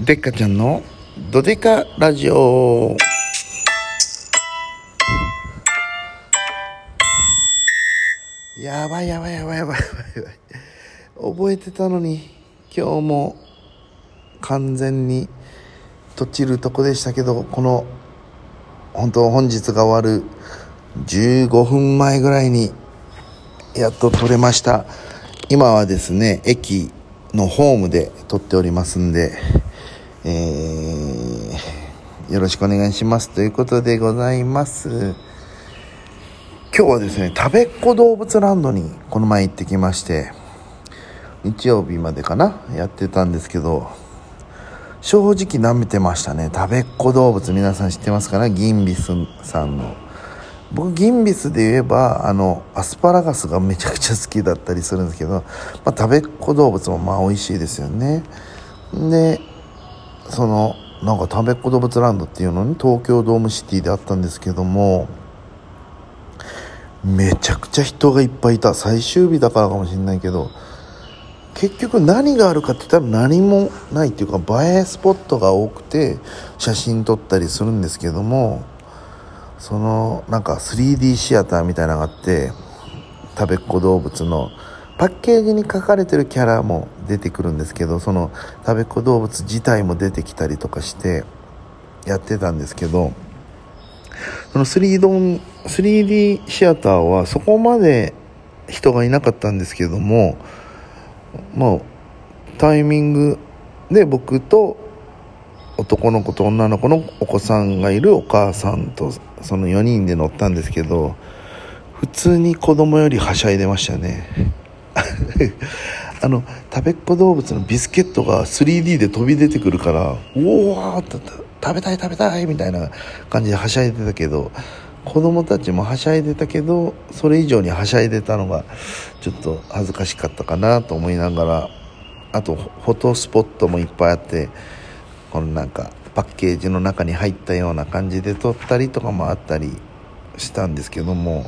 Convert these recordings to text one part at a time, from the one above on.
でっかちゃんのどでかラジオ。やばいやばいやばいやばいやばいやばい。覚えてたのに今日も完全にとちるとこでしたけどこの本当本日が終わる15分前ぐらいにやっと撮れました。今はですね駅のホームで撮っておりますんでえー、よろしくお願いしますということでございます。今日はですね食べっ子動物ランドにこの前行ってきまして日曜日までかなやってたんですけど正直舐めてましたね食べっ子動物。皆さん知ってますかねギンビスさんの。僕ギンビスで言えばあのアスパラガスがめちゃくちゃ好きだったりするんですけど、まあ、食べっ子動物もまあ美味しいですよね。でそのなんか食べっ子動物ランドっていうのに東京ドームシティであったんですけどもめちゃくちゃ人がいっぱいいた。最終日だからかもしれないけど結局何があるかって言ったら何もないっていうか映えスポットが多くて写真撮ったりするんですけどもそのなんか 3D シアターみたいなのがあって食べっ子動物のパッケージに書かれてるキャラも出てくるんですけどその食べっ子動物自体も出てきたりとかしてやってたんですけどその 3D, 3D シアターはそこまで人がいなかったんですけどももうタイミングで僕と男の子と女の子のお子さんがいるお母さんとその4人で乗ったんですけど普通に子供よりはしゃいでましたね。あの食べっ子動物のビスケットが 3D で飛び出てくるからおおって食べたい食べたいみたいな感じではしゃいでたけど子供たちもはしゃいでたけどそれ以上にはしゃいでたのがちょっと恥ずかしかったかなと思いながらあとフォトスポットもいっぱいあってこのなんかパッケージの中に入ったような感じで撮ったりとかもあったりしたんですけども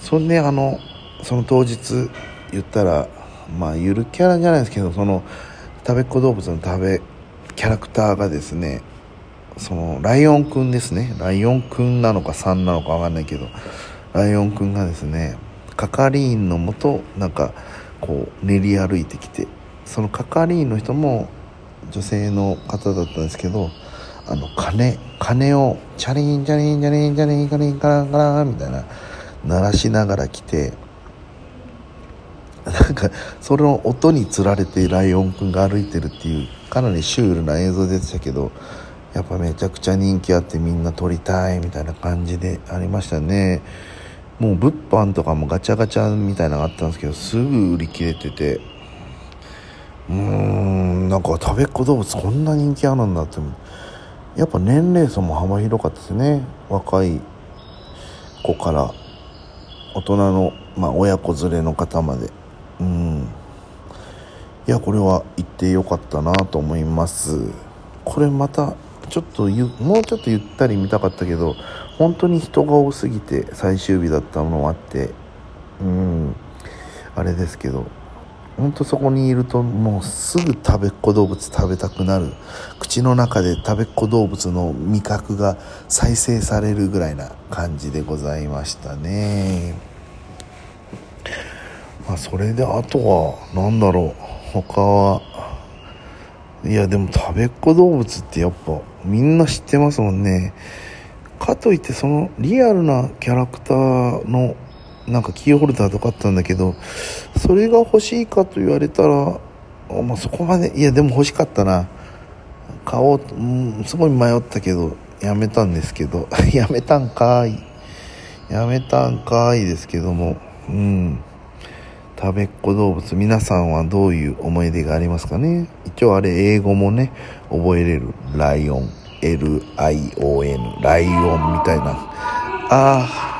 それであのその当日言ったらまあゆるキャラじゃないですけどその食べっ子動物の食べキャラクターがですねそのライオンくんですね。ライオンくんなのか3なのか分かんないけどライオンくんがですね係員のもとなんかこう練り歩いてきてその係員の人も女性の方だったんですけどあの鐘鐘をチャリンチャリンチャリンチャリンチャリンカランカランみたいな鳴らしながら来てなんかそれの音につられてライオンくんが歩いてるっていうかなりシュールな映像でしたけどやっぱめちゃくちゃ人気あってみんな撮りたいみたいな感じでありましたね。もう物販とかもガチャガチャみたいなのがあったんですけどすぐ売り切れてて。うーんなんか食べっ子動物こんな人気あるんだって。やっぱ年齢層も幅広かったですね。若い子から大人の、まあ、親子連れの方まで。うん。いやこれは行ってよかったなと思います。これまたちょっとゆもうちょっとゆったり見たかったけど本当に人が多すぎて最終日だったのもあってうん。あれですけど本当そこにいるともうすぐ食べっ子動物食べたくなる。口の中で食べっ子動物の味覚が再生されるぐらいな感じでございましたね。あそれであとは何だろう他はいやでも食べっ子動物ってやっぱみんな知ってますもんね。かといってそのリアルなキャラクターのなんかキーホルダーとかあったんだけどそれが欲しいかと言われたら、まあ、そこまでいやでも欲しかったな。買おうと、うん、すごい迷ったけどやめたんですけど。やめたんかい。やめたんかいですけども。うん。食べっ子動物皆さんはどういう思い出がありますかね？一応あれ英語もね覚えれる。ライオン。LION ライオンみたいな。ああ